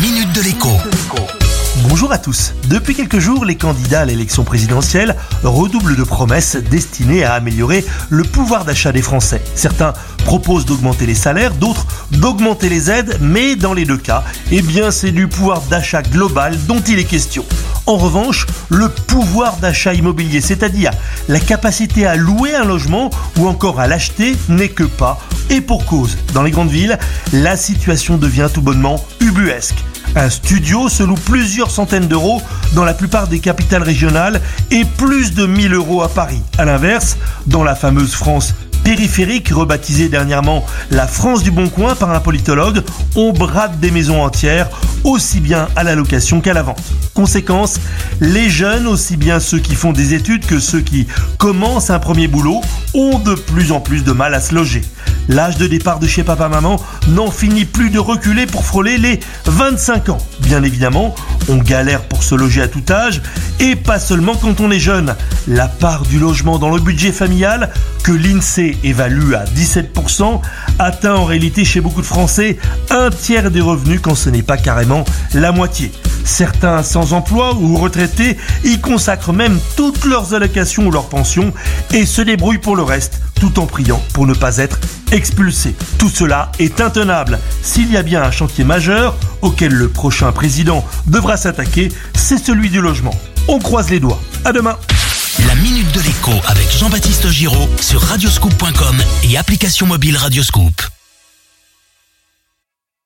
minute de l'écho. Bonjour à tous. Depuis quelques jours, les candidats à l'élection présidentielle redoublent de promesses destinées à améliorer le pouvoir d'achat des Français. Certains proposent d'augmenter les salaires, d'autres d'augmenter les aides, mais dans les deux cas, eh bien c'est du pouvoir d'achat global dont il est question. En revanche, le pouvoir d'achat immobilier, c'est-à-dire la capacité à louer un logement ou encore à l'acheter, n'est que pas. Et pour cause, dans les grandes villes, la situation devient tout bonnement ubuesque. Un studio se loue plusieurs centaines d'euros dans la plupart des capitales régionales et plus de 1000 euros à Paris. A l'inverse, dans la fameuse France périphérique, rebaptisée dernièrement la France du Bon Coin par un politologue, on brade des maisons entières, aussi bien à la location qu'à la vente. Conséquence, les jeunes, aussi bien ceux qui font des études que ceux qui commencent un premier boulot, ont de plus en plus de mal à se loger. L'âge de départ de chez papa-maman n'en finit plus de reculer pour frôler les 25 ans. Bien évidemment, on galère pour se loger à tout âge et pas seulement quand on est jeune. La part du logement dans le budget familial, que l'INSEE évalue à 17%, atteint en réalité chez beaucoup de Français un tiers des revenus quand ce n'est pas carrément la moitié. Certains sans emploi ou retraités y consacrent même toutes leurs allocations ou leurs pensions et se débrouillent pour le reste tout en priant pour ne pas être expulsés. Tout cela est intenable. S'il y a bien un chantier majeur auquel le prochain président devra s'attaquer, c'est celui du logement. On croise les doigts. À demain. La minute de l'écho avec Jean-Baptiste Giraud sur radioscoop.com et application mobile Radioscoop.